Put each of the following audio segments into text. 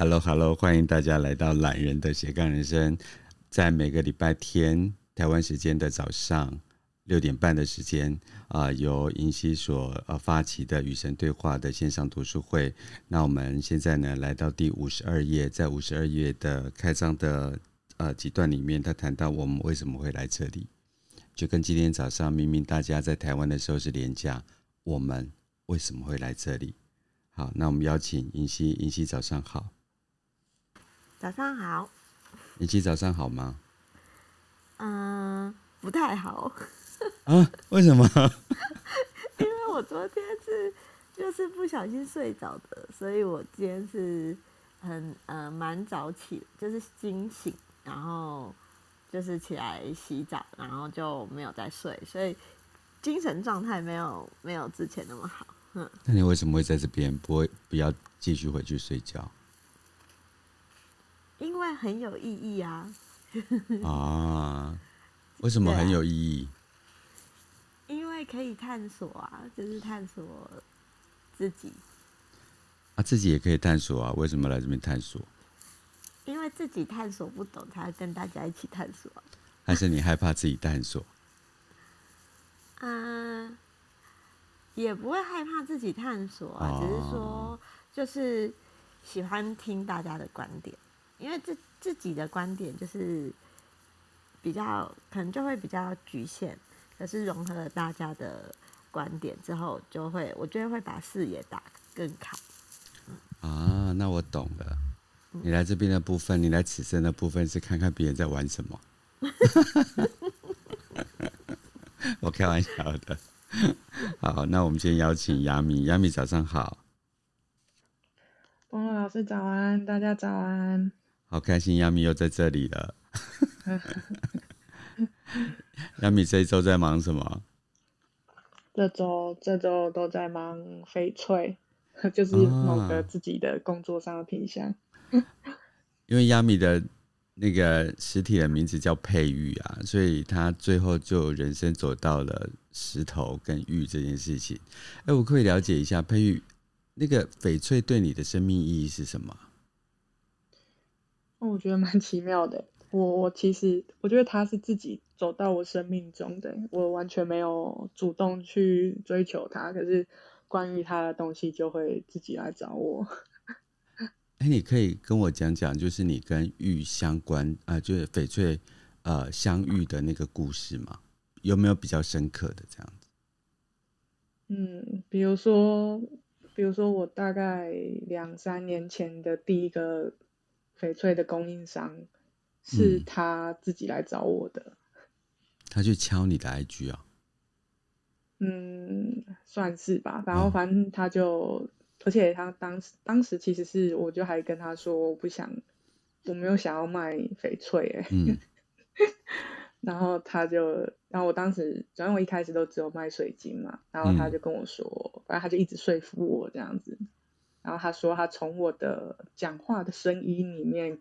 Hello，Hello，欢迎大家来到懒人的斜杠人生，在每个礼拜天台湾时间的早上六点半的时间啊、由银溪所呃发起的与神对话的线上读书会。那我们现在呢来到第五十二页，在五十二页的开章的呃几段里面，他谈到我们为什么会来这里，就跟今天早上明明大家在台湾的时候是连假，我们为什么会来这里？好，那我们邀请银溪，银溪早上好。早上好，你今早上好吗？嗯，不太好。啊？为什么？因为我昨天是就是不小心睡着的，所以我今天是很呃蛮早起，就是惊醒，然后就是起来洗澡，然后就没有再睡，所以精神状态没有没有之前那么好。嗯，那你为什么会在这边？不会不要继续回去睡觉？因为很有意义啊！啊，为什么很有意义？因为可以探索啊，就是探索自己。啊，自己也可以探索啊？为什么来这边探索？因为自己探索不懂，才跟大家一起探索。还是你害怕自己探索？嗯，也不会害怕自己探索啊，只是说就是喜欢听大家的观点。因为自自己的观点就是比较可能就会比较局限，可是融合了大家的观点之后，就会我觉得会把视野打更开。啊，那我懂了。你来这边的部分，你来此生的部分是看看别人在玩什么。我开玩笑的。好，那我们先邀请亚米，亚米早上好。波诺老师早安，大家早安。好开心，亚米又在这里了。亚米这一周在忙什么？这周这周都在忙翡翠，就是某个自己的工作上的品相。啊、因为亚米的那个实体的名字叫佩玉啊，所以他最后就人生走到了石头跟玉这件事情。哎，我可以了解一下佩玉，那个翡翠对你的生命意义是什么？我觉得蛮奇妙的。我我其实我觉得他是自己走到我生命中的，我完全没有主动去追求他，可是关于他的东西就会自己来找我。哎，你可以跟我讲讲，就是你跟玉相关啊、呃，就是翡翠呃相遇的那个故事吗？有没有比较深刻的这样子？嗯，比如说，比如说我大概两三年前的第一个。翡翠的供应商是他自己来找我的，嗯、他去敲你的 IG 啊？嗯，算是吧。然后反正他就，哦、而且他当时当时其实是，我就还跟他说，我不想，我没有想要卖翡翠，哎，嗯、然后他就，然后我当时，反正我一开始都只有卖水晶嘛，然后他就跟我说，嗯、反正他就一直说服我这样子。然后他说，他从我的讲话的声音里面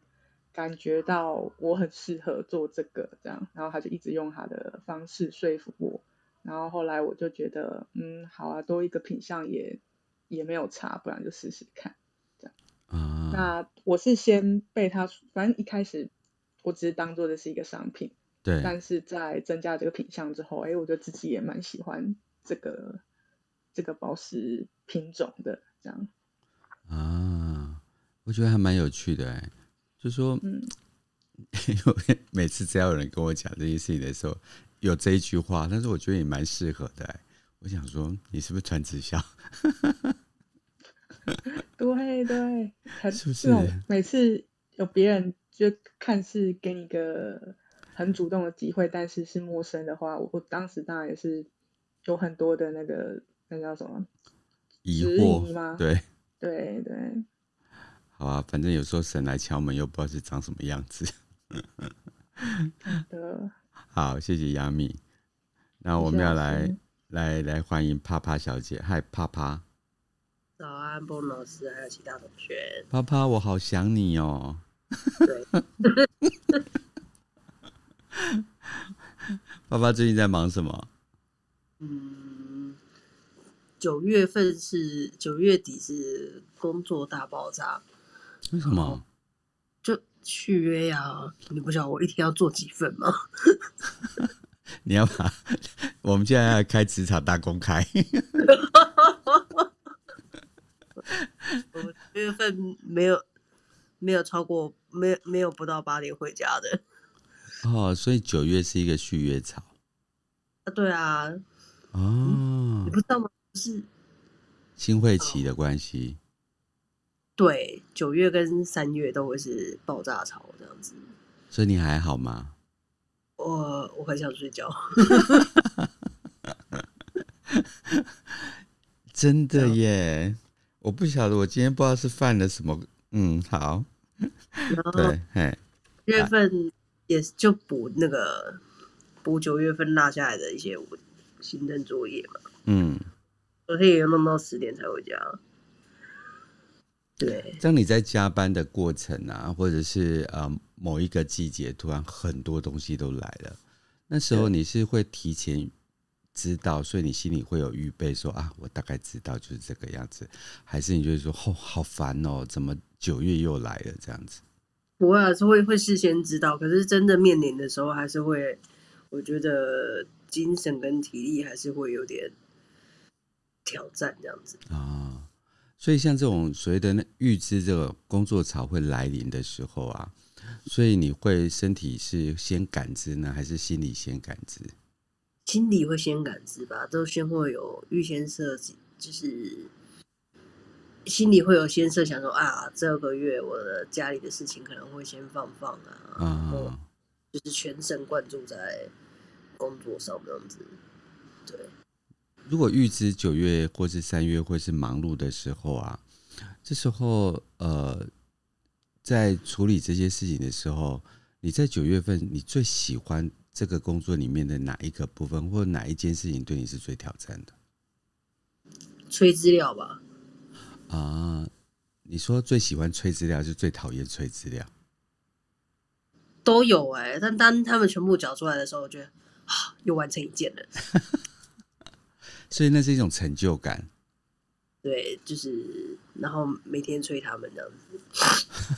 感觉到我很适合做这个，这样。然后他就一直用他的方式说服我。然后后来我就觉得，嗯，好啊，多一个品相也也没有差，不然就试试看，这样。啊。那我是先被他，反正一开始我只是当做的是一个商品，对。但是在增加这个品相之后，哎，我觉得自己也蛮喜欢这个这个宝石品种的，这样。啊，我觉得还蛮有趣的哎，就说，嗯，因 为每次只要有人跟我讲这件事情的时候，有这一句话，但是我觉得也蛮适合的哎。我想说，你是不是传直销？对 对，是不是？每次有别人就看似给你个很主动的机会，但是是陌生的话，我我当时当然也是有很多的那个那叫什么疑惑吗？对。对对，好啊，反正有时候神来敲门，又不知道是长什么样子。的 好，谢谢杨米。那我们要来来来欢迎帕帕小姐，嗨，帕帕。早安，波老师，还有其他同学。帕帕，我好想你哦。对。爸爸最近在忙什么？嗯。九月份是九月底是工作大爆炸，为什么？就续约呀？你不晓得我一天要做几份吗？你要把我们现在要开职场大公开。我月份没有没有超过，没有没有不到八点回家的。哦，所以九月是一个续约潮。啊，对啊。哦、嗯，你不知道吗？是新会期的关系。对，九月跟三月都会是爆炸潮这样子。所以你还好吗？我我很想睡觉。真的耶！我不晓得，我今天不知道是犯了什么。嗯，好。对，嘿，月份也就补那个补九月份落下来的一些行政作业嘛。嗯。昨天也弄到十点才回家。对。像你在加班的过程啊，或者是呃某一个季节，突然很多东西都来了，那时候你是会提前知道，所以你心里会有预备，说啊，我大概知道就是这个样子，还是你就是说，哦，好烦哦，怎么九月又来了这样子？不会啊，是会会事先知道，可是真的面临的时候，还是会，我觉得精神跟体力还是会有点挑战这样子啊。哦，所以像这种所谓的那预知这个工作潮会来临的时候啊，所以你会身体是先感知呢，还是心理先感知？心理会先感知吧，都先会有预先设计，就是心里会有先设想说啊，这个月我的家里的事情可能会先放放啊，然后就是全神贯注在工作上这样子。对，如果预知九月或是三月会是忙碌的时候啊，这时候呃，在处理这些事情的时候，你在九月份你最喜欢这个工作里面的哪一个部分，或者哪一件事情对你是最挑战的？催资料吧。啊，你说最喜欢催资料，是最讨厌催资料？都有哎、欸，但当他们全部缴出来的时候，我觉得啊，又完成一件了。所以那是一种成就感。对，就是然后每天催他们这样子。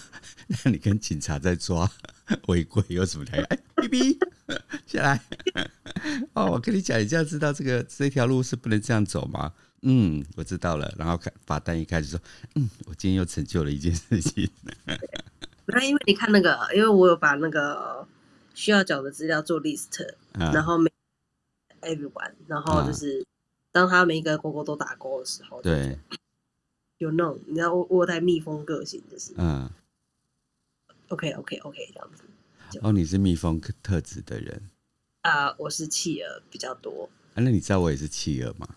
那你跟警察在抓违规有什么两样？哎，哔哔。下来哦，我跟你讲，你这样知道这个这条路是不能这样走吗？嗯，我知道了。然后看罚单一开始说，嗯，我今天又成就了一件事情。那因为你看那个，因为我有把那个需要缴的资料做 list，、啊、然后每 everyone，然后就是当他每一个勾勾都打勾的时候，对，有那种你知道我我带蜜蜂个性就是，嗯，OK OK OK 这样子。哦，你是蜜蜂特质的人啊？Uh, 我是企鹅比较多啊。那你知道我也是企鹅吗？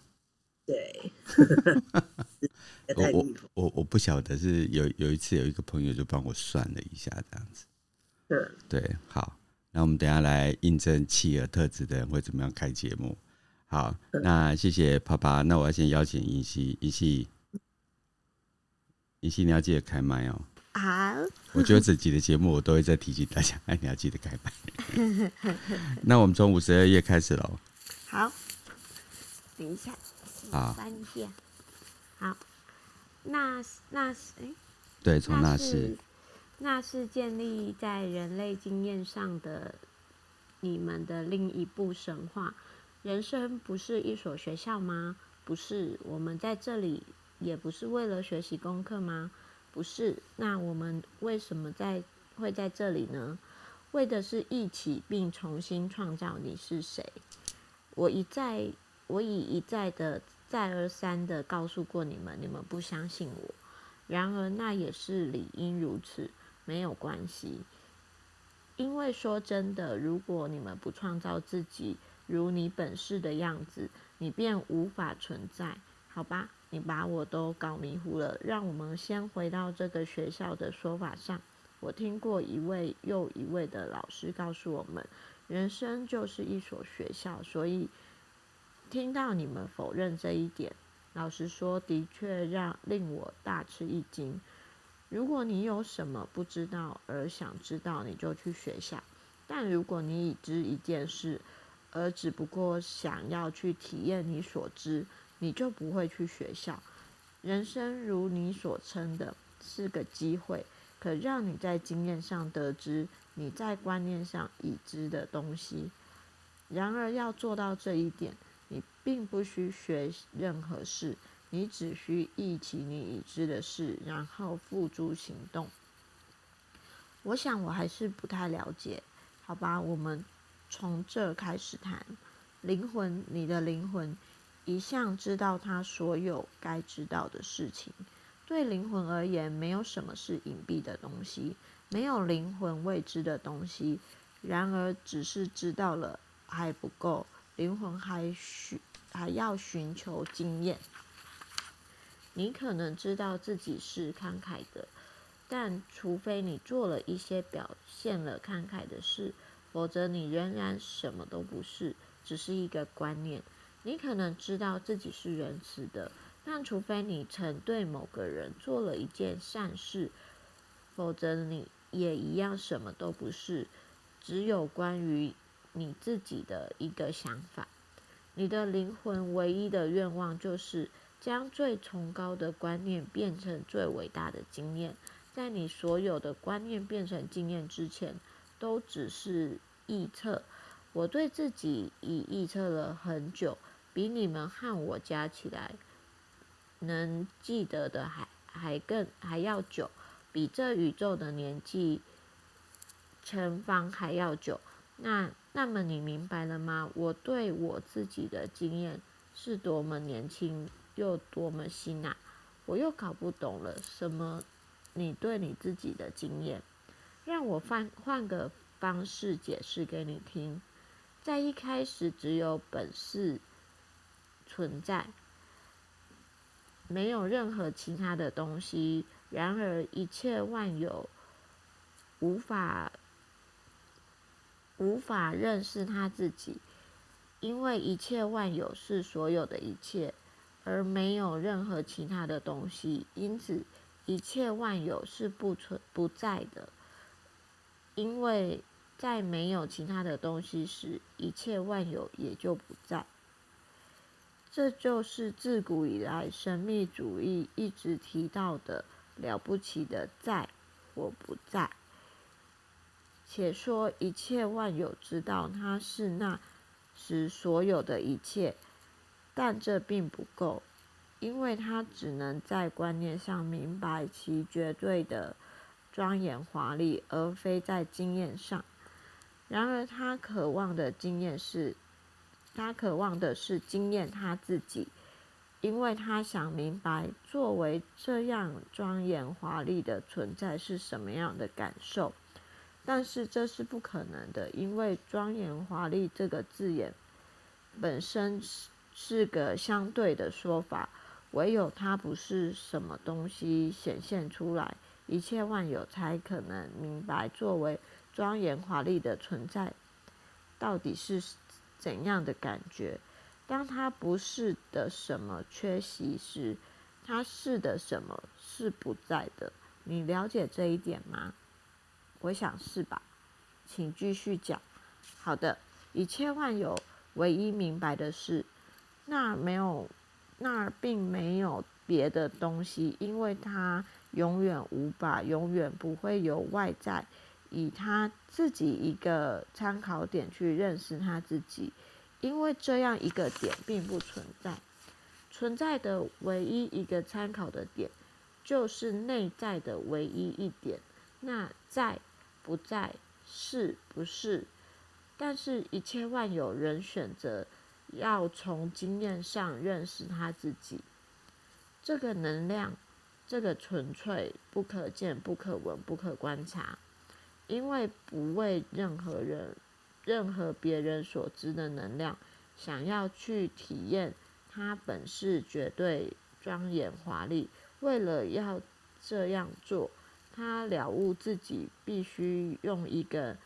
对，我我我我不晓得是有有一次有一个朋友就帮我算了一下这样子。对对，好，那我们等下来印证企鹅特质的人会怎么样开节目。好，那谢谢爸爸。那我要先邀请银熙，银熙，银熙，你要记得开麦哦。好，我觉得这集的节目我都会再提醒大家，哎，你要记得开麦。那我们从五十二页开始喽。好，等一下，好，翻一下。好，那那是哎，对，从那是那是建立在人类经验上的你们的另一部神话。人生不是一所学校吗？不是，我们在这里也不是为了学习功课吗？不是，那我们为什么在会在这里呢？为的是一起并重新创造你是谁。我一再，我已一再的再而三的告诉过你们，你们不相信我。然而那也是理应如此，没有关系。因为说真的，如果你们不创造自己如你本是的样子，你便无法存在，好吧？你把我都搞迷糊了。让我们先回到这个学校的说法上。我听过一位又一位的老师告诉我们，人生就是一所学校。所以听到你们否认这一点，老实说，的确让令我大吃一惊。如果你有什么不知道而想知道，你就去学校。但如果你已知一件事，而只不过想要去体验你所知，你就不会去学校。人生如你所称的是个机会，可让你在经验上得知你在观念上已知的东西。然而，要做到这一点，你并不需学任何事，你只需忆起你已知的事，然后付诸行动。我想我还是不太了解，好吧？我们从这开始谈。灵魂，你的灵魂一向知道他所有该知道的事情。对灵魂而言，没有什么是隐蔽的东西，没有灵魂未知的东西。然而，只是知道了还不够，灵魂还需还要寻求经验。你可能知道自己是慷慨的，但除非你做了一些表现了慷慨的事，否则你仍然什么都不是。只是一个观念，你可能知道自己是仁慈的，但除非你曾对某个人做了一件善事，否则你也一样什么都不是。只有关于你自己的一个想法，你的灵魂唯一的愿望就是将最崇高的观念变成最伟大的经验。在你所有的观念变成经验之前，都只是臆测。我对自己已预测了很久，比你们和我加起来能记得的还还更还要久，比这宇宙的年纪乘方还要久。那那么你明白了吗？我对我自己的经验是多么年轻又多么新啊！我又搞不懂了，什么？你对你自己的经验？让我换换个方式解释给你听。在一开始，只有本质存在，没有任何其他的东西。然而，一切万有无法无法认识他自己，因为一切万有是所有的一切，而没有任何其他的东西。因此，一切万有是不存不在的，因为。在没有其他的东西时，一切万有也就不在。这就是自古以来神秘主义一直提到的了不起的在或不在。且说一切万有知道它是那时所有的一切，但这并不够，因为它只能在观念上明白其绝对的庄严华丽，而非在经验上。然而，他渴望的经验是，他渴望的是经验他自己，因为他想明白作为这样庄严华丽的存在是什么样的感受。但是这是不可能的，因为“庄严华丽”这个字眼本身是是个相对的说法，唯有它不是什么东西显现出来，一切万有才可能明白作为。庄严华丽的存在，到底是怎样的感觉？当它不是的什么缺席时，它是的什么是不在的？你了解这一点吗？我想是吧。请继续讲。好的，一切万有唯一明白的是，那没有，那并没有别的东西，因为它永远无法，永远不会有外在。以他自己一个参考点去认识他自己，因为这样一个点并不存在。存在的唯一一个参考的点，就是内在的唯一一点。那在不在，是不是？但是，一切万有人选择要从经验上认识他自己。这个能量，这个纯粹不可见、不可闻、不可观察。因为不为任何人、任何别人所知的能量，想要去体验它本是绝对庄严华丽。为了要这样做，他了悟自己必须用一个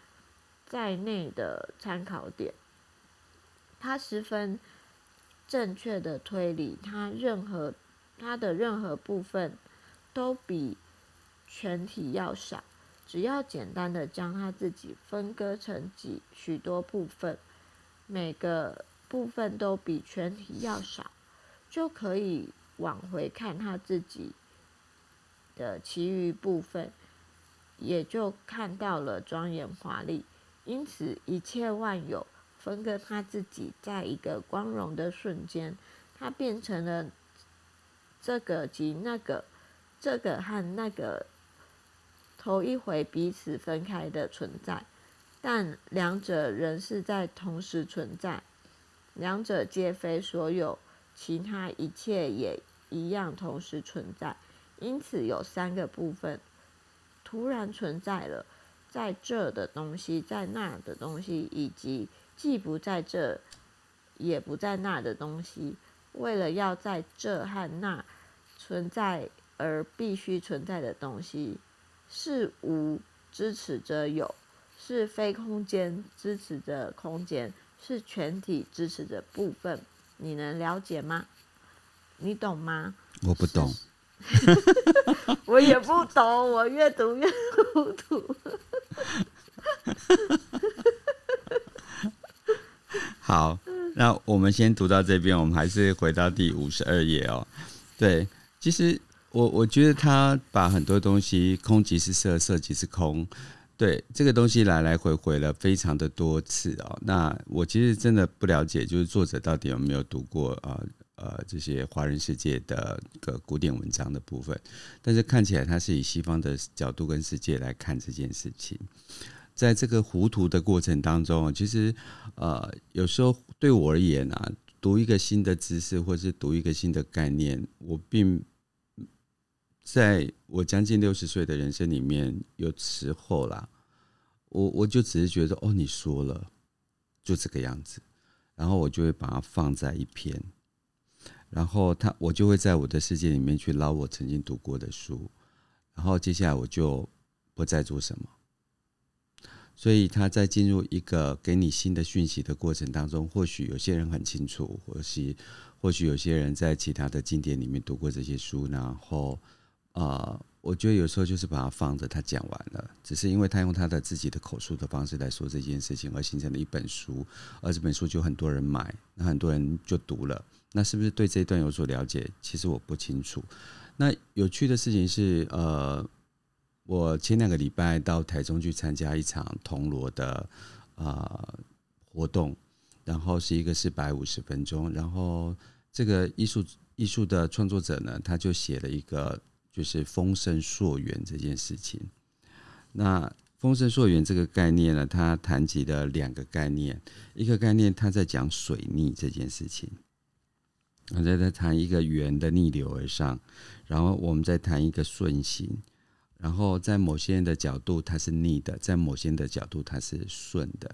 在内的参考点。他十分正确的推理，他任何他的任何部分都比全体要少。只要简单的将他自己分割成几许多部分，每个部分都比全体要少，就可以往回看他自己的其余部分。也就看到了庄严华丽。因此，一切万有分割他自己，在一个光荣的瞬间，他变成了这个及那个，这个和那个头一回彼此分开的存在，但两者仍是在同时存在。两者皆非所有其他一切也一样同时存在，因此有三个部分突然存在了，在这的东西，在那的东西，以及既不在这也不在那的东西，为了要在这和那存在而必须存在的东西，是无支持着有，是非空间支持着空间。是全体支持着部分，你能了解吗？你懂吗？我不懂，我也不懂，我越读越糊涂。好，那我们先读到这边，我们还是回到第五十二页哦。对，其实我我觉得他把很多东西，空即是色，色即是空。对这个东西来来回回了非常的多次哦，那我其实真的不了解，就是作者到底有没有读过呃呃这些华人世界的个古典文章的部分，但是看起来他是以西方的角度跟世界来看这件事情，在这个糊涂的过程当中，其实呃有时候对我而言啊，读一个新的知识或是读一个新的概念，我并。在我将近六十岁的人生里面，有时候啦，我我就只是觉得哦，你说了，就这个样子，然后我就会把它放在一边，然后他我就会在我的世界里面去捞我曾经读过的书，然后接下来我就不再做什么。所以他在进入一个给你新的讯息的过程当中，或许有些人很清楚，或是或许有些人在其他的经典里面读过这些书，然后。啊、我觉得有时候就是把它放着，他讲完了，只是因为他用他的自己的口述的方式来说这件事情，而形成了一本书，而这本书就很多人买，那很多人就读了，那是不是对这一段有所了解？其实我不清楚。那有趣的事情是，呃，我前两个礼拜到台中去参加一场铜锣的啊、活动，然后是一个四百五十分钟，然后这个艺术艺术的创作者呢，他就写了一个。就是丰盛溯源这件事情。那丰盛溯源这个概念呢，它谈及了两个概念。一个概念，它在讲水逆这件事情。我在在谈一个源的逆流而上，然后我们再谈一个顺行。然后在某些人的角度，它是逆的；在某些人的角度，它是顺的。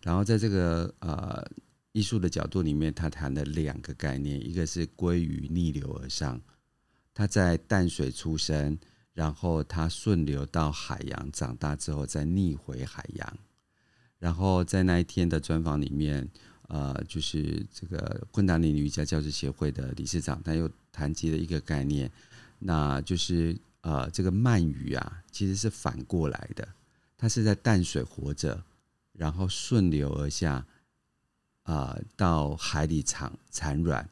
然后在这个呃艺术的角度里面，他谈了两个概念，一个是鲑鱼逆流而上。他在淡水出生，然后他顺流到海洋长大之后再逆回海洋，然后在那一天的专访里面，呃，就是这个昆达里尼瑜伽教师协会的理事长，他又谈及了一个概念，那就是呃，这个鳗鱼啊，其实是反过来的，它是在淡水活着，然后顺流而下，啊、到海里产产卵。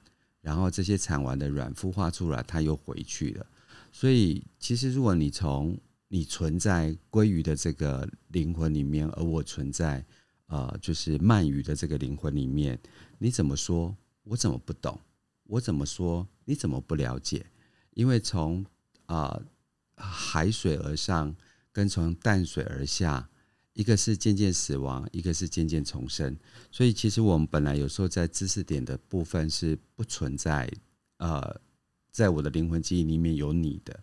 然后这些产完的卵孵化出来，它又回去了。所以，其实如果你从你存在鲑鱼的这个灵魂里面，而我存在呃，就是鳗鱼的这个灵魂里面，你怎么说，我怎么不懂？我怎么说，你怎么不了解？因为从啊、海水而上，跟从淡水而下。一个是渐渐死亡，一个是渐渐重生，所以其实我们本来有时候在知识点的部分是不存在，呃，在我的灵魂记忆里面有你的，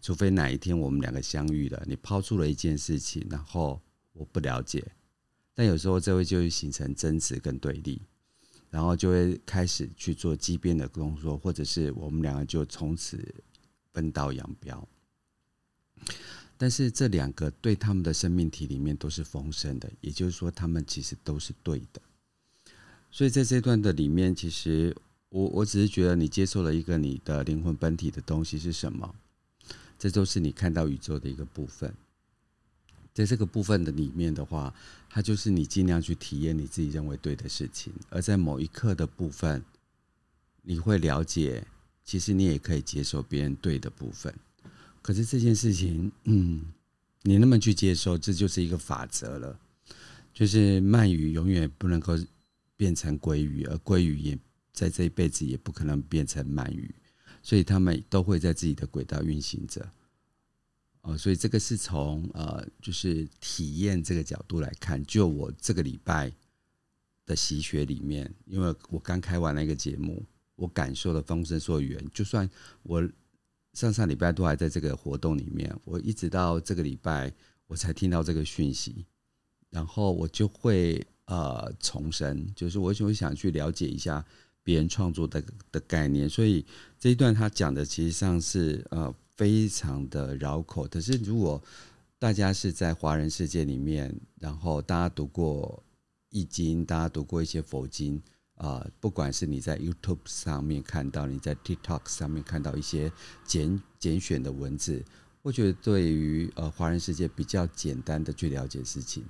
除非哪一天我们两个相遇了，你抛出了一件事情，然后我不了解，但有时候这会就会形成争执跟对立，然后就会开始去做激变的工作，或者是我们两个就从此分道扬镳。但是这两个对他们的生命体里面都是丰盛的，也就是说，他们其实都是对的。所以在这段的里面，其实我我只是觉得你接受了一个你的灵魂本体的东西是什么？这都是你看到宇宙的一个部分。在这个部分的里面的话，它就是你尽量去体验你自己认为对的事情。而在某一刻的部分，你会了解，其实你也可以接受别人对的部分。可是这件事情，嗯，你那么去接受，这就是一个法则了。就是鳗鱼永远不能够变成鲑鱼，而鲑鱼也在这一辈子也不可能变成鳗鱼，所以他们都会在自己的轨道运行着。哦，所以这个是从呃，就是体验这个角度来看。就我这个礼拜的习学里面，因为我刚开完了一个节目，我感受了风声溯源。就算我上上礼拜都还在这个活动里面，我一直到这个礼拜我才听到这个讯息。然后我就会呃重申，就是我就会想去了解一下别人创作的的概念，所以这一段他讲的其实上是呃非常的绕口。可是如果大家是在华人世界里面，然后大家读过易经，大家读过一些佛经啊、呃，不管是你在 YouTube 上面看到，你在 TikTok 上面看到一些简简选的文字，我觉得对于呃华人世界比较简单的去了解事情。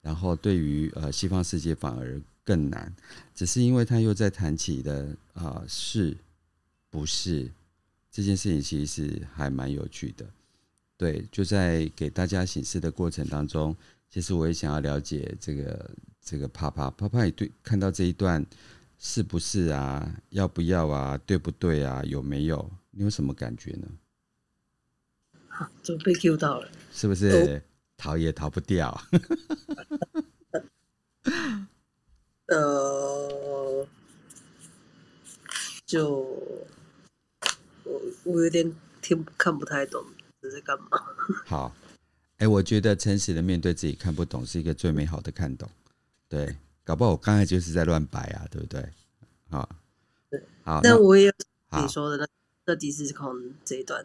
然后对于呃西方世界反而更难，只是因为他又在谈起的啊是不是这件事情，其实是还蛮有趣的。对，就在给大家显示的过程当中，其实我也想要了解这个这个帕帕帕帕也对看到这一段是不是啊，要不要啊，对不对啊，有没有？你有什么感觉呢？好，就被 Q 到了，是不是？逃也逃不掉。呃，就我我有点听看不太懂这是干嘛。好，哎、欸，我觉得诚实的面对自己看不懂是一个最美好的看懂。对，搞不好我刚才就是在乱摆啊，对不对？好，对，好。那我也有你说的那那第四空这一段。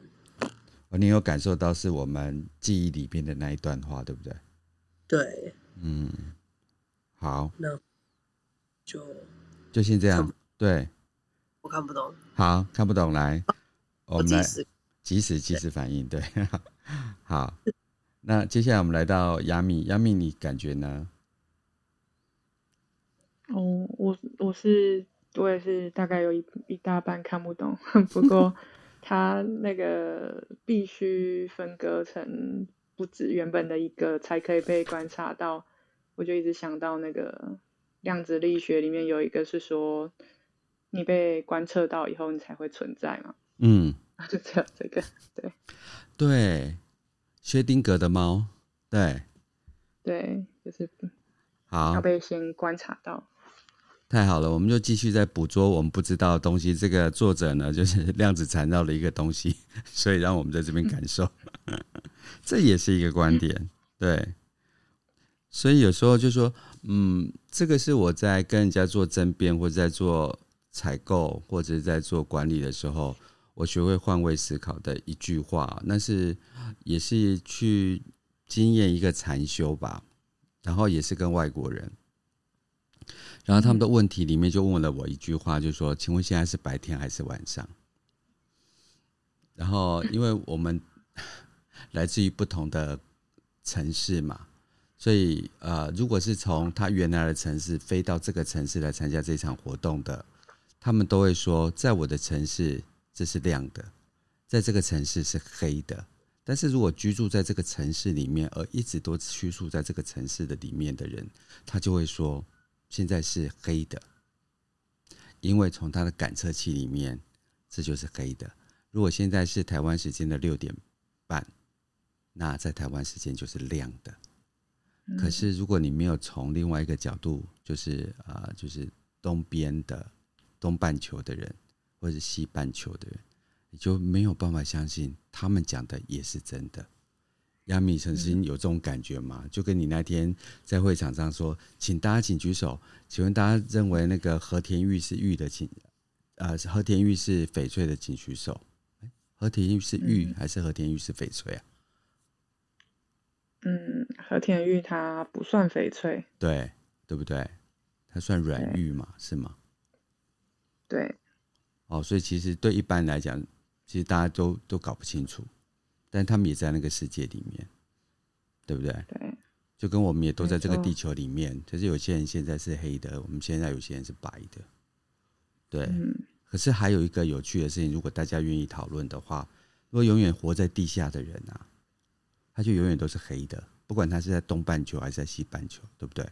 你有感受到是我们记忆里边的那一段话，对不对？对，嗯，好，那就就先这样。对，我看不懂。好，看不懂，来，我们来即时即时反应。对，好，那接下来我们来到亚米，亚米，你感觉呢？哦，我我是我也是大概有一一大半看不懂，不过。它那个必须分割成不止原本的一个，才可以被观察到。我就一直想到那个量子力学里面有一个是说，你被观测到以后，你才会存在嘛。嗯，就只有，这个对对，薛定格的猫，对对，就是好要被先观察到。太好了，我们就继续在捕捉我们不知道的东西。这个作者呢，就是量子缠绕的一个东西，所以让我们在这边感受，这也是一个观点。对，所以有时候就说，嗯，这个是我在跟人家做争辩，或者在做采购，或者在做管理的时候，我学会换位思考的一句话。那是也是去经验一个禅修吧，然后也是跟外国人。然后他们的问题里面就问了我一句话，就说：“请问现在是白天还是晚上？”然后因为我们来自于不同的城市嘛，所以呃，如果是从他原来的城市飞到这个城市来参加这场活动的，他们都会说，在我的城市这是亮的，在这个城市是黑的。但是如果居住在这个城市里面，而一直都居住在这个城市的里面的人，他就会说。现在是黑的，因为从他的感测器里面，这就是黑的。如果现在是台湾时间的六点半，那在台湾时间就是亮的。可是如果你没有从另外一个角度，就是啊、呃，就是东边的东半球的人，或者西半球的人，你就没有办法相信他们讲的也是真的。亚米曾经有这种感觉吗？就跟你那天在会场上说，请大家请举手，请问大家认为那个和田玉是玉的，请呃和田玉是翡翠的，请举手。和田玉是玉还是和田玉是翡翠啊？嗯，和田玉它不算翡翠，对对不对？它算软玉嘛，是吗？对。哦，所以其实对一般来讲，其实大家都都搞不清楚。但他们也在那个世界里面，对不对？对，就跟我们也都在这个地球里面。可是有些人现在是黑的，我们现在有些人是白的，对。嗯。可是还有一个有趣的事情，如果大家愿意讨论的话，如果永远活在地下的人啊，他就永远都是黑的，不管他是在东半球还是在西半球，对不对？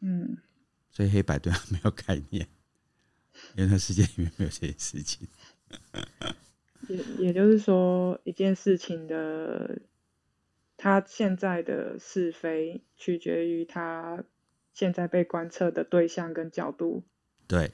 嗯，所以黑白对他没有概念，因为他世界里面没有这些事情。也也就是说，一件事情的，它现在的是非，取决于它现在被观测的对象跟角度。对，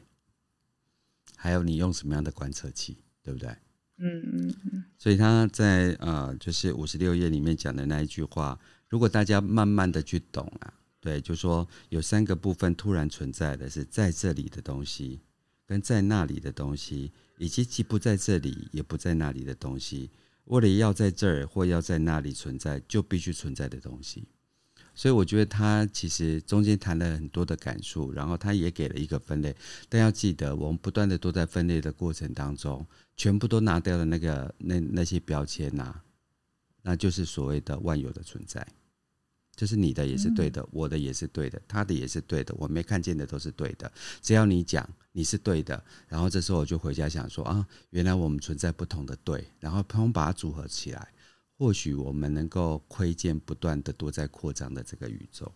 还有你用什么样的观测器，对不对？嗯嗯嗯。所以他在呃，就是五十六页里面讲的那一句话，如果大家慢慢的去懂啊。对，就说有三个部分突然存在的是在这里的东西，跟在那里的东西，以及既不在这里也不在那里的东西。为了要在这儿或要在那里存在，就必须存在的东西。所以我觉得他其实中间谈了很多的感触，然后他也给了一个分类。但要记得，我们不断的都在分类的过程当中，全部都拿掉了那个那那些标签呐、啊，那就是所谓的万有的存在。就是你的也是对的，嗯、我的也是对的，他的也是对的，我没看见的都是对的。只要你讲你是对的，然后这时候我就回家想说啊，原来我们存在不同的对，然后通把它组合起来，或许我们能够窥见不断的多在扩张的这个宇宙。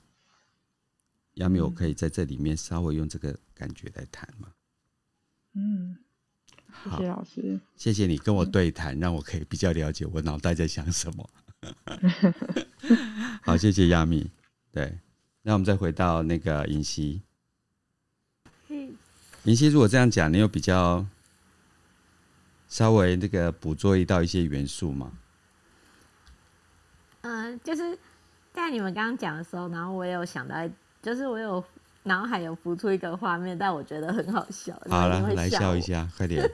要么我可以在这里面稍微用这个感觉来谈吗？嗯，谢谢老师，谢谢你跟我对谈，让我可以比较了解我脑袋在想什么。好，谢谢亚米。对，那我们再回到那个银溪。银溪，如果这样讲，你有比较稍微那个捕捉一到一些元素吗？嗯、呃，就是在你们刚刚讲的时候，然后我也有想到，就是我有脑海有浮出一个画面，但我觉得很好笑。好了，来笑一下，快点。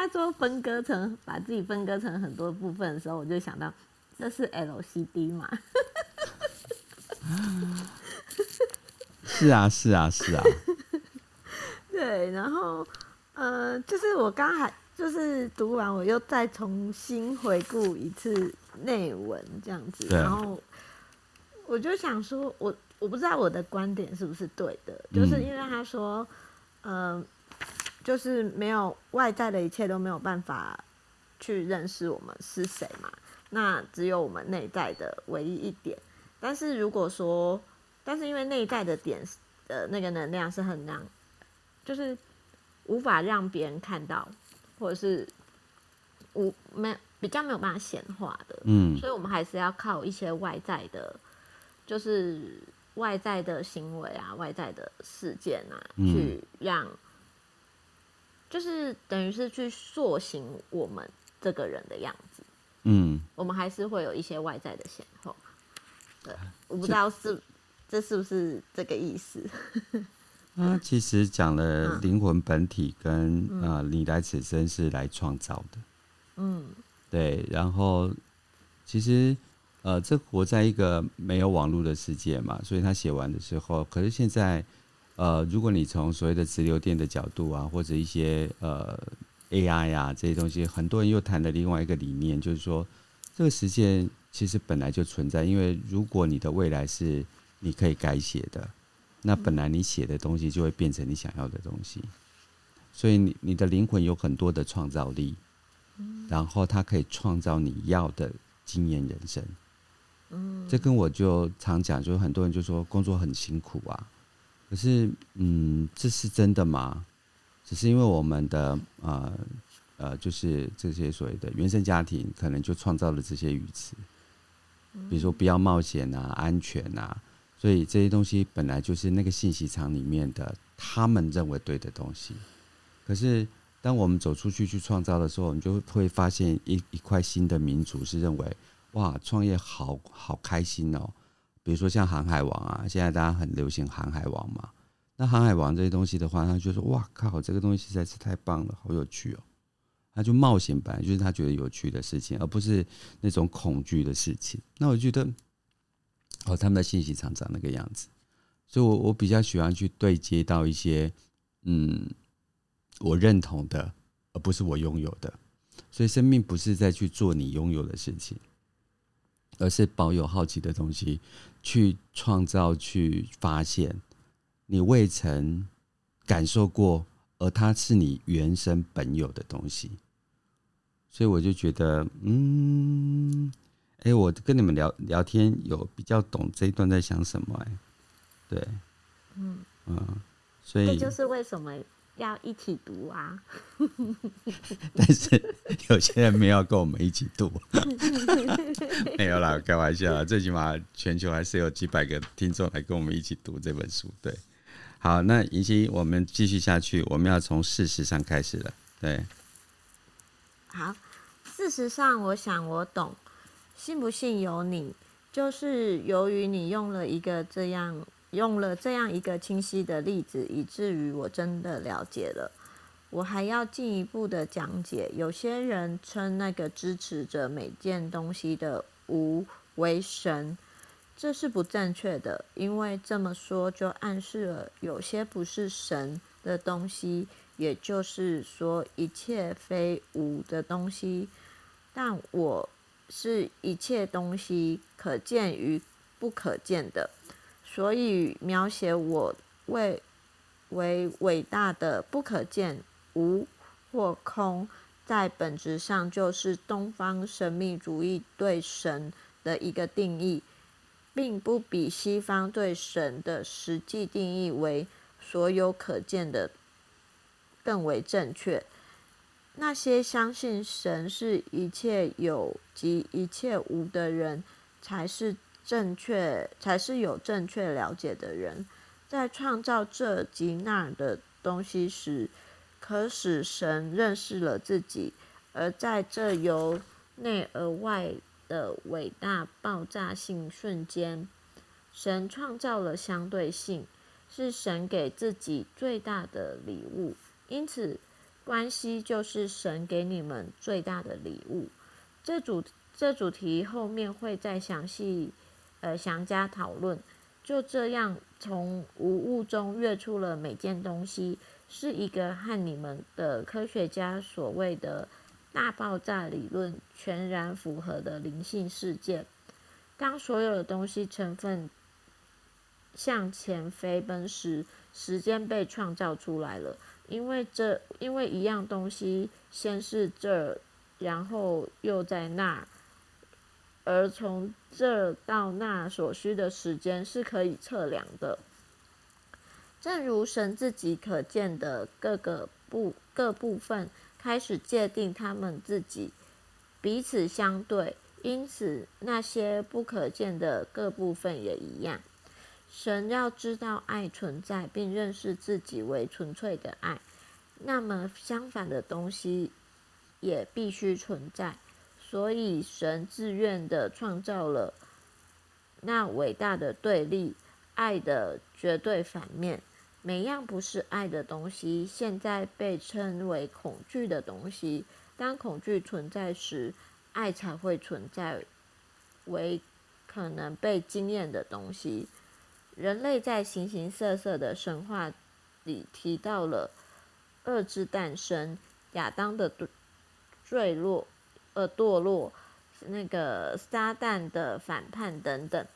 他说分割成把自己分割成很多部分的时候，我就想到这是 LCD 嘛？是啊，是啊，是啊。对，然后呃，就是我刚还就是读完，我又再重新回顾一次内文这样子，然后我就想说，我我不知道我的观点是不是对的，就是因为他说，嗯、呃。就是没有外在的一切都没有办法去认识我们是谁嘛，那只有我们内在的唯一一点。但是如果说，但是因为内在的点的那个能量是很难，就是无法让别人看到，或者是无没比较没有办法显化的，嗯，所以我们还是要靠一些外在的，就是外在的行为啊，外在的事件啊，去让。就是等于是去塑形我们这个人的样子，嗯，我们还是会有一些外在的显化，对，我不知道是这是不是这个意思。他 其实讲了灵魂本体跟啊、呃，你来此生是来创造的，嗯，对，然后其实呃，这活在一个没有网络的世界嘛，所以他写完的时候，可是现在。呃，如果你从所谓的直流电的角度啊，或者一些呃 AI 啊这些东西，很多人又谈了另外一个理念，就是说这个世界其实本来就存在，因为如果你的未来是你可以改写的，那本来你写的东西就会变成你想要的东西，所以你你的灵魂有很多的创造力，然后它可以创造你要的经验人生。嗯，这跟我就常讲，就是很多人就说工作很辛苦啊。可是，嗯，这是真的吗？只是因为我们的呃呃，就是这些所谓的原生家庭，可能就创造了这些语词，比如说不要冒险啊，安全啊，所以这些东西本来就是那个信息场里面的他们认为对的东西。可是，当我们走出去去创造的时候，我们就会发现一一块新的民族是认为，哇，创业好好开心哦。比如说像航海王啊，现在大家很流行航海王嘛。那航海王这些东西的话，他就说：“哇靠，这个东西实在是太棒了，好有趣哦。”他就冒险本来就是他觉得有趣的事情，而不是那种恐惧的事情。那我觉得，哦，他们的信息常长那个样子，所以我我比较喜欢去对接到一些嗯我认同的，而不是我拥有的。所以生命不是在去做你拥有的事情。而是保有好奇的东西，去创造、去发现你未曾感受过，而它是你原生本有的东西。所以我就觉得，嗯，哎，我跟你们聊聊天，有比较懂这一段在想什么？哎，对，嗯嗯，所以这就是为什么要一起读啊。但是有些人没有跟我们一起读，没有啦，开玩笑啦。最起码全球还是有几百个听众来跟我们一起读这本书。对，好，那银溪，我们继续下去，我们要从事实上开始了。对，好，事实上，我想我懂。信不信由你，就是由于你用了一个这样用了这样一个清晰的例子，以至于我真的了解了。我还要进一步的讲解。有些人称那个支持着每件东西的无为神，这是不正确的，因为这么说就暗示了有些不是神的东西，也就是说一切非无的东西。但我。是一切东西可见与不可见的，所以描写我为为伟大的不可见无或空，在本质上就是东方神秘主义对神的一个定义，并不比西方对神的实际定义为所有可见的更为正确。那些相信神是一切有及一切无的人，才是正确，才是有正确了解的人。在创造这及那的东西时，可使神认识了自己；而在这由内而外的伟大爆炸性瞬间，神创造了相对性，是神给自己最大的礼物。因此。关系就是神给你们最大的礼物。这主这主题后面会再详细呃详加讨论。就这样，从无物中跃出了每件东西，是一个和你们的科学家所谓的大爆炸理论全然符合的灵性事件。当所有的东西成分向前飞奔时，时间被创造出来了。因为这，因为一样东西先是这儿，然后又在那儿，而从这到那所需的时间是可以测量的。正如神自己可见的各个部各部分开始界定他们自己彼此相对，因此那些不可见的各部分也一样。神要知道爱存在，并认识自己为纯粹的爱，那么相反的东西也必须存在。所以神自愿的创造了那伟大的对立——爱的绝对反面。每样不是爱的东西，现在被称为恐惧的东西。当恐惧存在时，爱才会存在，为可能被经验的东西。人类在形形色色的神话里提到了恶之诞生、亚当的坠落、呃堕落、那个撒旦的反叛等等，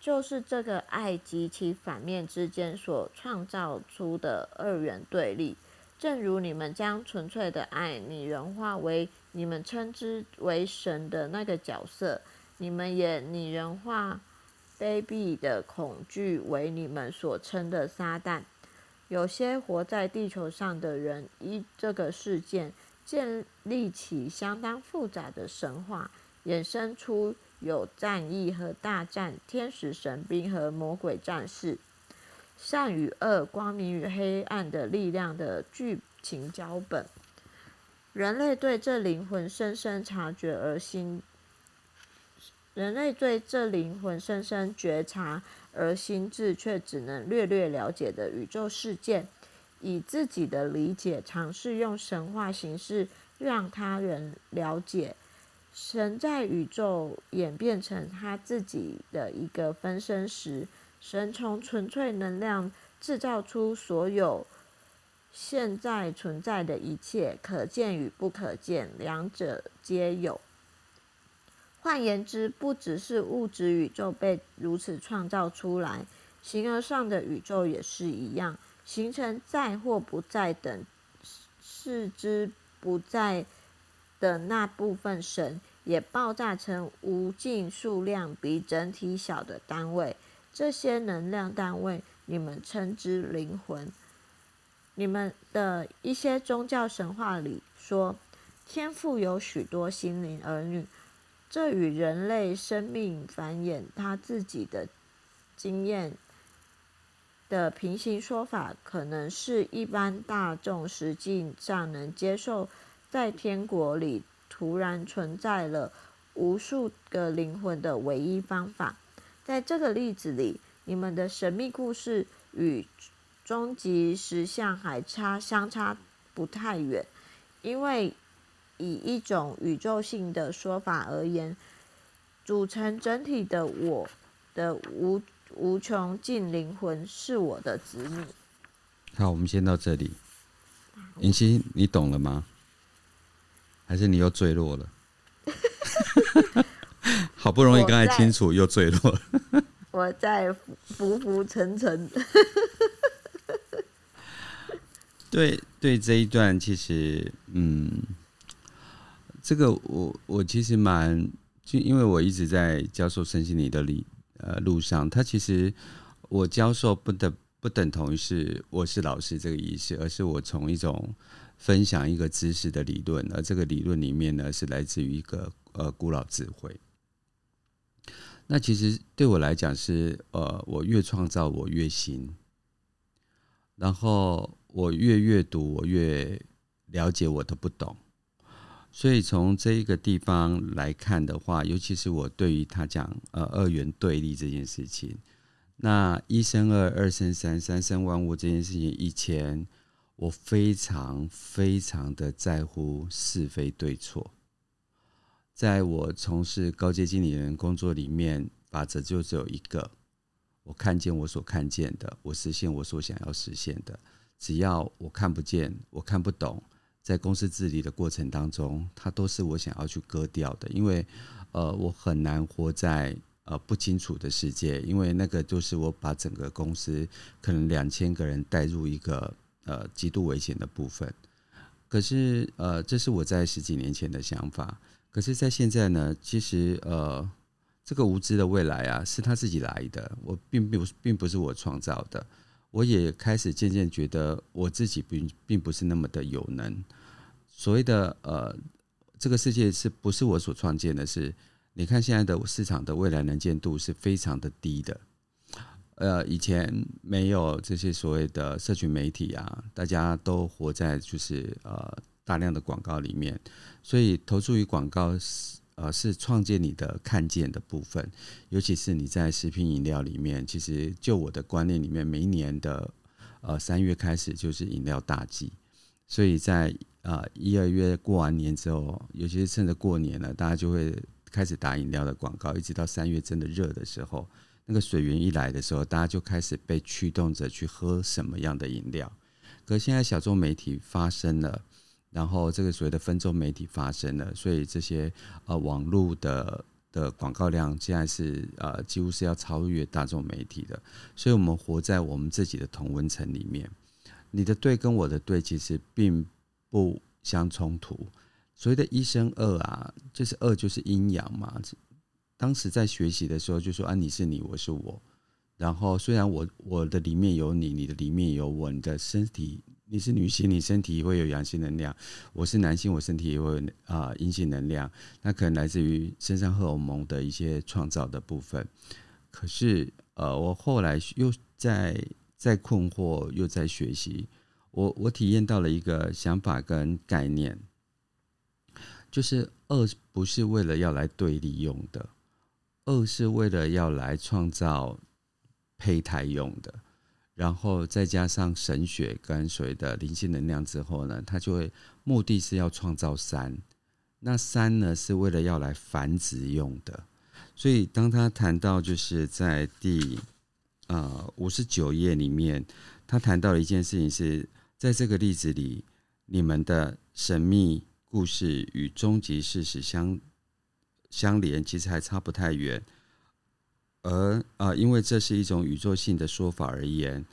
就是这个爱及其反面之间所创造出的二元对立。正如你们将纯粹的爱拟人化为你们称之为神的那个角色，你们也拟人化。卑鄙的恐惧为你们所称的撒旦。有些活在地球上的人依这个事件建立起相当复杂的神话，衍生出有战役和大战、天使神兵和魔鬼战士、善与恶、光明与黑暗的力量的剧情脚本。人类对这灵魂深深察觉而心。人类对这灵魂深深觉察而心智却只能略略了解的宇宙事件，以自己的理解尝试用神话形式让他人了解。神在宇宙演变成他自己的一个分身时，神从纯粹能量制造出所有现在存在的一切，可见与不可见，两者皆有。换言之，不只是物质宇宙被如此创造出来，形而上的宇宙也是一样，形成在或不在等视之不在的那部分神，也爆炸成无尽数量比整体小的单位。这些能量单位，你们称之灵魂。你们的一些宗教神话里说，天父有许多心灵儿女，这与人类生命繁衍他自己的经验的平行说法，可能是一般大众实际上能接受，在天国里突然存在了无数个灵魂的唯一方法。在这个例子里，你们的神秘故事与终极实相还差相差不太远，因为以一种宇宙性的说法而言，组成整体的我的无无穷尽灵魂是我的子女。好，我们先到这里。云溪，你懂了吗？还是你又坠落了？好不容易刚才清楚，又坠落了。我在浮浮沉沉。对 对，这一段其实，嗯，这个我我其实蛮，就因为我一直在教授身心灵的理呃路上，他其实我教授不等不等同于是我是老师这个意思，而是我从一种分享一个知识的理论，而这个理论里面呢是来自于一个呃古老智慧。那其实对我来讲是呃，我越创造我越新，然后。我越阅读，我越了解我的不懂。所以从这一个地方来看的话，尤其是我对于他讲呃二元对立这件事情，那一生二，二生三，三生万物这件事情，以前我非常非常的在乎是非对错。在我从事高阶经理人工作里面，法则就只有一个：我看见我所看见的，我实现我所想要实现的。只要我看不见，我看不懂，在公司治理的过程当中，它都是我想要去割掉的。因为，呃，我很难活在呃不清楚的世界，因为那个就是我把整个公司可能两千个人带入一个呃极度危险的部分。可是，呃，这是我在十几年前的想法。可是，在现在呢，其实呃，这个无知的未来啊，是他自己来的，我并不并不是我创造的。我也开始渐渐觉得我自己并并不是那么的有能。所谓的呃，这个世界是不是我所创建的？是，你看现在的市场的未来能见度是非常的低的。呃，以前没有这些所谓的社群媒体啊，大家都活在就是呃大量的广告里面，所以投注于广告是。呃，是创建你的看见的部分，尤其是你在食品饮料里面。其实，就我的观念里面，每一年的呃三月开始就是饮料大季，所以在呃一二月过完年之后，尤其是趁着过年了，大家就会开始打饮料的广告，一直到三月真的热的时候，那个水源一来的时候，大家就开始被驱动着去喝什么样的饮料。可现在小众媒体发生了。然后这个所谓的分众媒体发生了，所以这些呃网络的的广告量现在是呃几乎是要超越大众媒体的，所以我们活在我们自己的同温层里面。你的对跟我的对其实并不相冲突。所谓的一生二啊，就是二就是阴阳嘛。当时在学习的时候就说啊，你是你，我是我。然后虽然我我的里面有你，你的里面有我，你的身体。你是女性，你身体会有阳性能量；我是男性，我身体也会有啊阴性能量。那可能来自于身上荷尔蒙的一些创造的部分。可是，呃，我后来又在在困惑，又在学习。我我体验到了一个想法跟概念，就是二不是为了要来对立用的，二是为了要来创造胚胎用的。然后再加上神学跟所谓的灵性能量之后呢，它就会目的是要创造三。那三呢是为了要来繁殖用的。所以当他谈到就是在第呃五十九页里面，他谈到了一件事情是在这个例子里，你们的神秘故事与终极事实相相连，其实还差不太远。而啊、因为这是一种宇宙性的说法而言，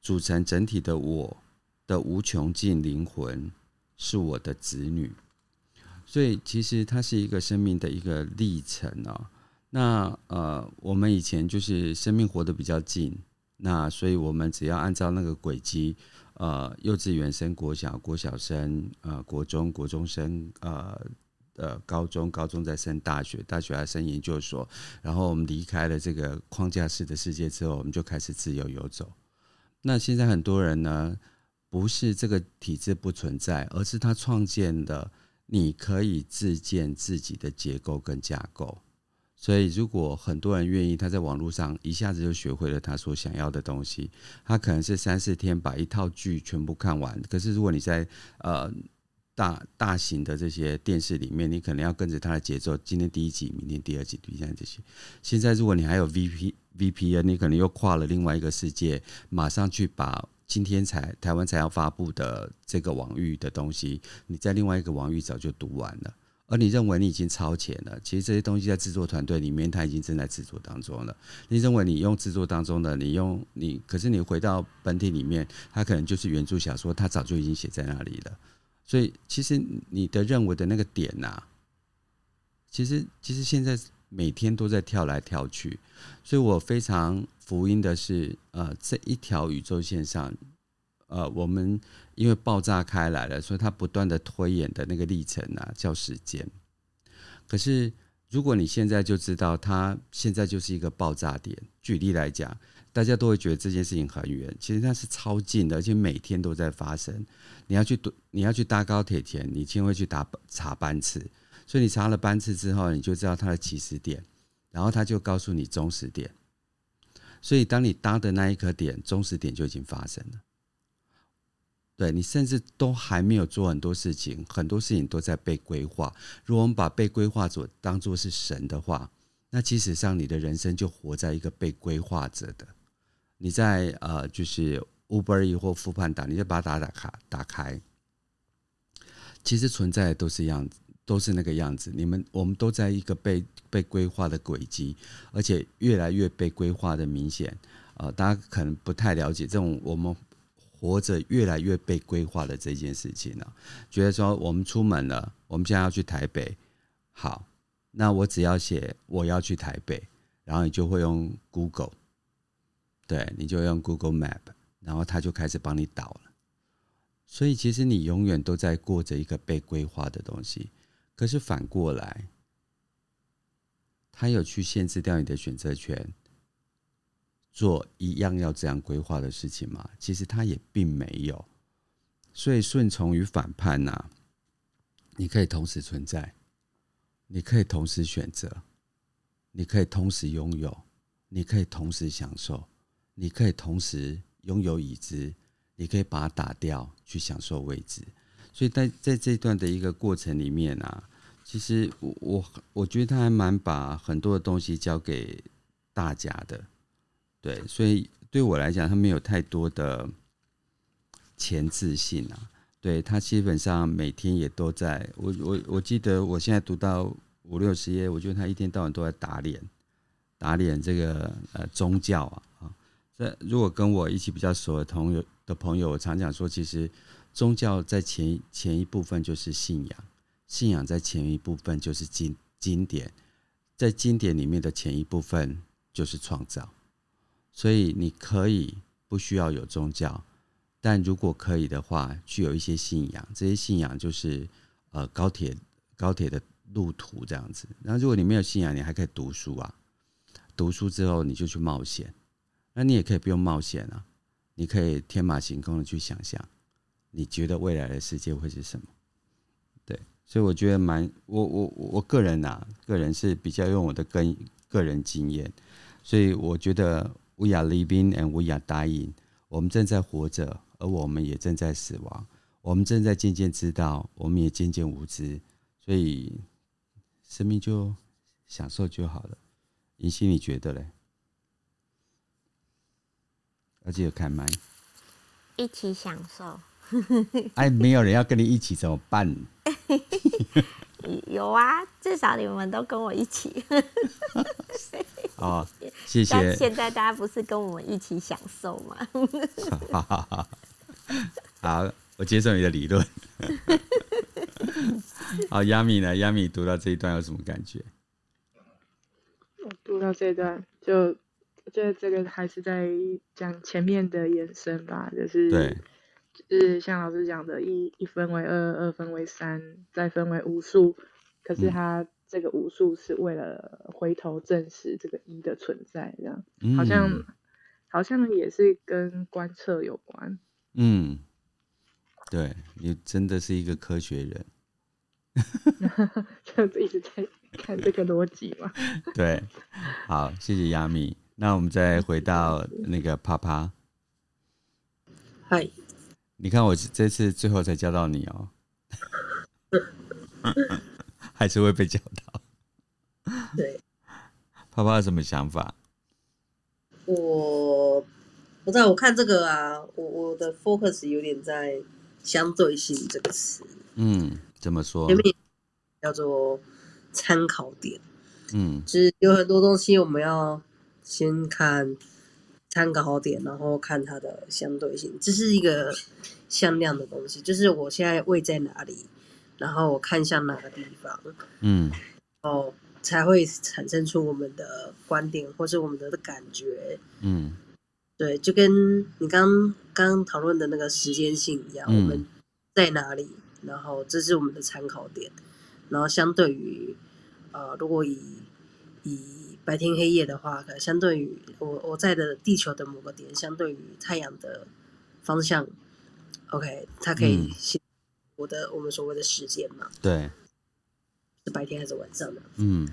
组成整体的我的无穷尽灵魂是我的子女，所以其实它是一个生命的一个历程哦。那呃，我们以前就是生命活得比较近，那所以我们只要按照那个轨迹，呃，幼稚园生、国小、国小生，呃，国中、国中生，呃，呃，高中、高中再升大学，大学还升研究所，然后我们离开了这个框架式的世界之后，我们就开始自由游走。那现在很多人呢，不是这个体制不存在，而是他创建的你可以自建自己的结构跟架构。所以，如果很多人愿意，他在网络上一下子就学会了他所想要的东西，他可能是三四天把一套剧全部看完。可是，如果你在呃大大型的这些电视里面，你可能要跟着他的节奏，今天第一集，明天第二集，第三集。现在，如果你还有 V P V P N，你可能又跨了另外一个世界，马上去把今天才台湾才要发布的这个网域的东西，你在另外一个网域早就读完了。而你认为你已经超前了，其实这些东西在制作团队里面，它已经正在制作当中了。你认为你用制作当中的，你用你，可是你回到本体里面，它可能就是原著小说，它早就已经写在那里了。所以，其实你的认为的那个点呐、其实其实现在每天都在跳来跳去。所以我非常福音的是，呃，这一条宇宙线上。呃，我们因为爆炸开来了，所以它不断的推演的那个历程啊，叫时间。可是，如果你现在就知道它现在就是一个爆炸点，举例来讲，大家都会觉得这件事情很远，其实它是超近的，而且每天都在发生。你要去你要去搭高铁前，你先会去打查班次，所以你查了班次之后，你就知道它的起始点，然后他就告诉你终始点。所以，当你搭的那一刻点，终始点就已经发生了。对，你甚至都还没有做很多事情，很多事情都在被规划。如果我们把被规划者当作是神的话，那其实上你的人生就活在一个被规划者的。你在呃，就是 Uber 或富判打你就把它打打卡打开，其实存在的都是样子，都是那个样子。你们我们都在一个被被规划的轨迹，而且越来越被规划的明显。呃，大家可能不太了解这种我们。活着越来越被规划的这件事情呢，觉得说我们出门了，我们现在要去台北，好，那我只要写我要去台北，然后你就会用 Google，对，你就用 Google Map，然后他就开始帮你导了。所以其实你永远都在过着一个被规划的东西，可是反过来，他有去限制掉你的选择权。做一样要这样规划的事情吗？其实他也并没有，所以顺从与反叛呐、啊，你可以同时存在，你可以同时选择，你可以同时拥有，你可以同时享受，你可以同时拥有已知，你可以把它打掉去享受未知。所以在在这段的一个过程里面啊，其实我我我觉得他还蛮把很多的东西交给大家的。对，所以对我来讲，他没有太多的前置性啊。对，他基本上每天也都在。我我我记得我现在读到五六十页，我觉得他一天到晚都在打脸，打脸这个呃宗教啊啊。这如果跟我一起比较熟的朋友的朋友，我常讲说，其实宗教在前前一部分就是信仰，信仰在前一部分就是经经典，在经典里面的前一部分就是创造。所以你可以不需要有宗教，但如果可以的话，具有一些信仰。这些信仰就是呃高铁高铁的路途这样子。然后如果你没有信仰，你还可以读书啊。读书之后你就去冒险，那你也可以不用冒险啊，你可以天马行空的去想象，你觉得未来的世界会是什么？对，所以我觉得蛮我我我个人啊，个人是比较用我的个个人经验，所以我觉得。We are living and we are dying。我们正在活着，而我们也正在死亡。我们正在渐渐知道，我们也渐渐无知。所以，生命就享受就好了。银心，你觉得嘞？而且有开麦，一起享受。哎，没有人要跟你一起怎么办？有啊，至少你们都跟我一起。哦，谢谢。但现在大家不是跟我们一起享受吗？好好好，好，我接受你的理论。好，亚米呢？亚米读到这一段有什么感觉？我读到这一段，就我觉得这个还是在讲前面的延伸吧，就是对，就是像老师讲的，一一分为二，二分为三，再分为无数。可是他这个无数是为了回头证实这个一的存在，这样、嗯、好像好像也是跟观测有关。嗯，对，你真的是一个科学人。就一直在看这个逻辑嘛。对，好，谢谢亚米。那我们再回到那个啪啪。嗨，你看我这次最后才叫到你哦，还是会被叫到。对，啪啪有什么想法？我不知道，我看这个啊，我我的 focus 有点在相对性这个词。嗯。怎么说？叫做参考点。嗯，就是有很多东西我们要先看参考点，然后看它的相对性。这是一个向量的东西，就是我现在位在哪里，然后我看向哪个地方，嗯，哦，才会产生出我们的观点或是我们的感觉。嗯，对，就跟你刚刚讨论的那个时间性一样，嗯，我们在哪里？然后这是我们的参考点，然后相对于，呃，如果以以白天黑夜的话，可能相对于我我在的地球的某个点，相对于太阳的方向，OK，它可以写我的、嗯、我们所谓的时间嘛？对，是白天还是晚上的？嗯，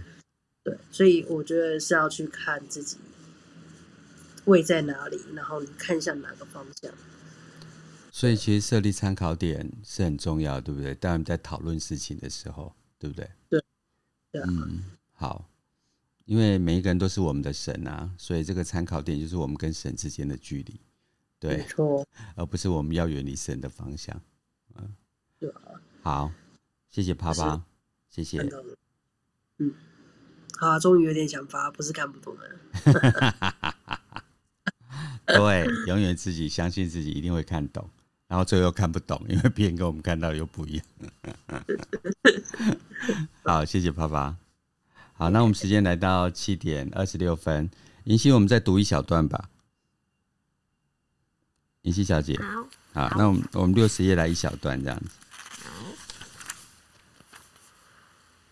对，所以我觉得是要去看自己位在哪里，然后你看向哪个方向。所以其实设立参考点是很重要，对不对？当我们在讨论事情的时候，对不对？对，对啊。嗯，好，因为每一个人都是我们的神啊，所以这个参考点就是我们跟神之间的距离，对，没错，而不是我们要远离神的方向。嗯，对啊。好，谢谢啪啪，谢谢。嗯，好啊，终于有点想法，不是看不懂了。对，永远自己相信自己一定会看懂。然后最后看不懂，因为别人跟我们看到又不一样。好，谢谢啪啪。好，那我们时间来到七点二十六分，银希，我们再读一小段吧。银希小姐，好，好，那我们我们六十页来一小段这样子。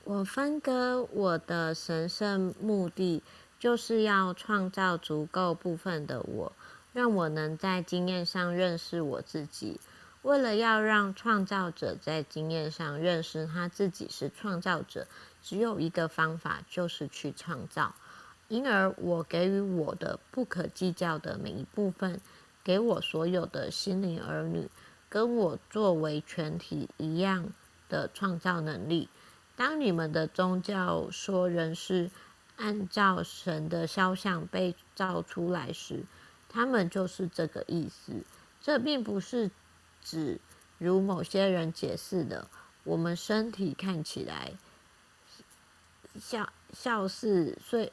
我分割我的神圣目的，就是要创造足够部分的我。让我能在经验上认识我自己。为了要让创造者在经验上认识他自己是创造者，只有一个方法，就是去创造。因而，我给予我的不可计较的每一部分，给我所有的心灵儿女，跟我作为全体一样的创造能力。当你们的宗教说人是按照神的肖像被造出来时，他们就是这个意思，这并不是指如某些人解释的，我们身体看起来像像是虽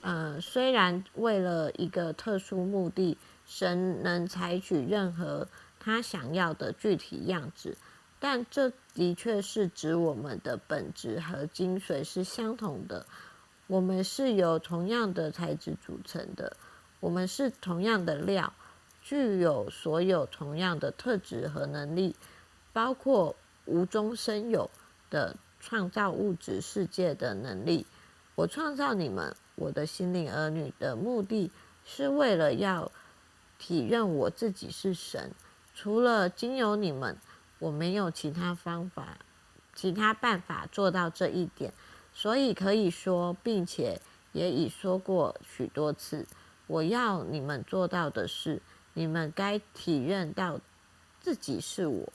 呃虽然为了一个特殊目的，神能采取任何他想要的具体样子，但这的确是指我们的本质和精髓是相同的，我们是由同样的材质组成的。我们是同样的料，具有所有同样的特质和能力，包括无中生有的创造物质世界的能力。我创造你们，我的心灵儿女的目的是为了要体认我自己是神。除了经由你们，我没有其他方法、其他办法做到这一点。所以可以说，并且也已说过许多次。我要你们做到的是，你们该体认到自己是我。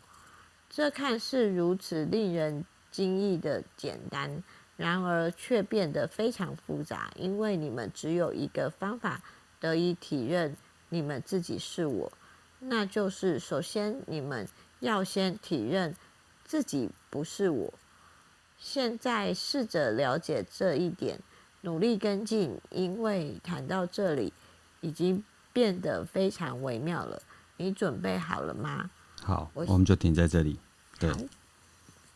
这看似如此令人惊异的简单，然而却变得非常复杂，因为你们只有一个方法得以体认你们自己是我，那就是首先你们要先体认自己不是我。现在试着了解这一点，努力跟进，因为谈到这里。已经变得非常微妙了，你准备好了吗？好，我，我们就停在这里。对，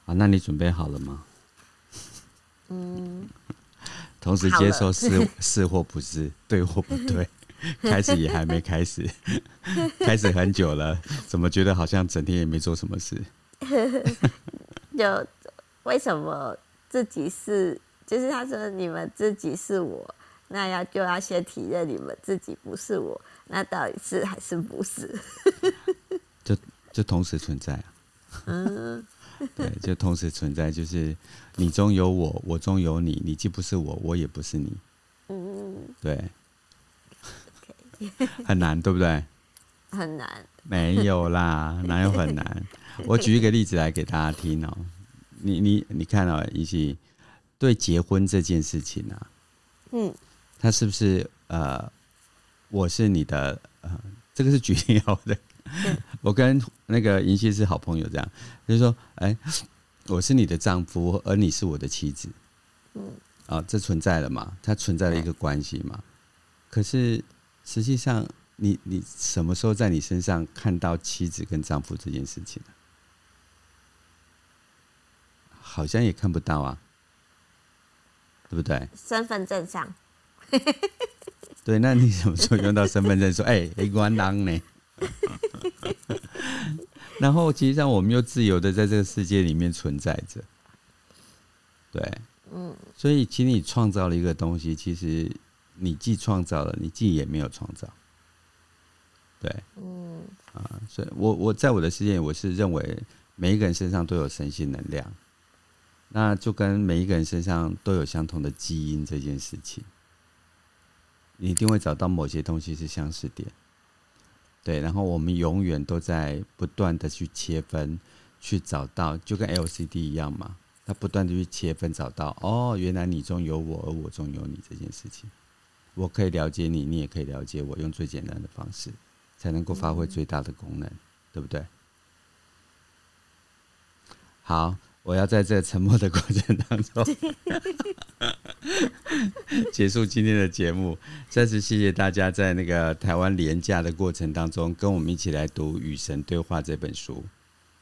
啊，那你准备好了吗？嗯。同时接受是是或不是，对或不对，开始也还没开始，开始很久了，怎么觉得好像整天也没做什么事？就为什么自己是？就是他说你们自己是我，那要就要先体认你们自己不是我，那到底是还是不是？就就同时存在啊。嗯。对，就同时存在，就是你中有我，我中有你，你既不是我，我也不是你。嗯嗯，对，很难，对不对？很难。没有啦，哪有很难？我举一个例子来给大家听哦。你你你看哦，一起对结婚这件事情啊，嗯，他是不是呃，我是你的呃，这个是举例好的。我跟那个银溪是好朋友，这样就是说，哎，我是你的丈夫，而你是我的妻子，嗯，啊，这存在了嘛？它存在了一个关系嘛？可是实际上，你你什么时候在你身上看到妻子跟丈夫这件事情呢？好像也看不到啊，对不对？身份证上，对，那你什么时候用到身份证说，哎，一关当呢？然后，其实上我们又自由的在这个世界里面存在着，对，嗯，所以，其实你创造了一个东西，其实你既创造了，你既也没有创造，对，嗯，啊，所以我我在我的世界里，我是认为每一个人身上都有神性能量，那就跟每一个人身上都有相同的基因这件事情，你一定会找到某些东西是相似点。对，然后我们永远都在不断的去切分，去找到，就跟 LCD 一样嘛，它不断的去切分，找到哦，原来你中有我，而我中有你这件事情，我可以了解你，你也可以了解我，用最简单的方式，才能够发挥最大的功能，嗯、对不对？好。我要在这沉默的过程当中 结束今天的节目。再次谢谢大家在那个台湾廉价的过程当中，跟我们一起来读《与神对话》这本书。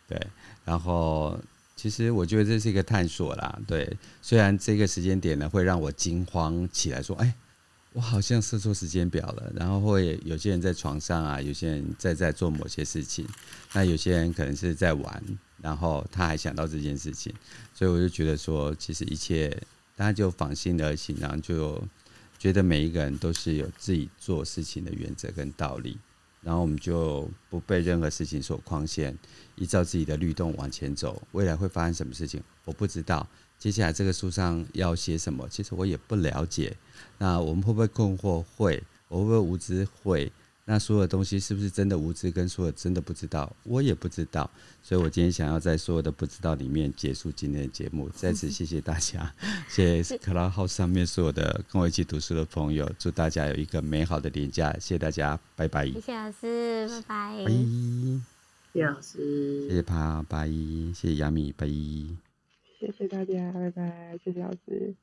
对，然后其实我觉得这是一个探索啦。对，虽然这个时间点呢会让我惊慌起来，说：“哎，我好像设错时间表了。”然后会有些人在床上啊，有些人在在做某些事情，那有些人可能是在玩。然后他还想到这件事情，所以我就觉得说，其实一切大家就放心而行，然后就觉得每一个人都是有自己做事情的原则跟道理，然后我们就不被任何事情所框限，依照自己的律动往前走。未来会发生什么事情，我不知道。接下来这个书上要写什么，其实我也不了解。那我们会不会困惑？会。我会不会无知？会。那所有的东西是不是真的无知？跟所有真的不知道，我也不知道。所以我今天想要在所有的不知道里面结束今天的节目。再次谢谢大家，谢谢 Clubhouse 上面所有的跟我一起读书的朋友。祝大家有一个美好的年假。谢谢大家，拜拜。谢谢老师，拜拜。拜。谢谢老师，谢谢帕，拜。谢谢亚米，拜。谢谢大家，拜拜。谢谢老师。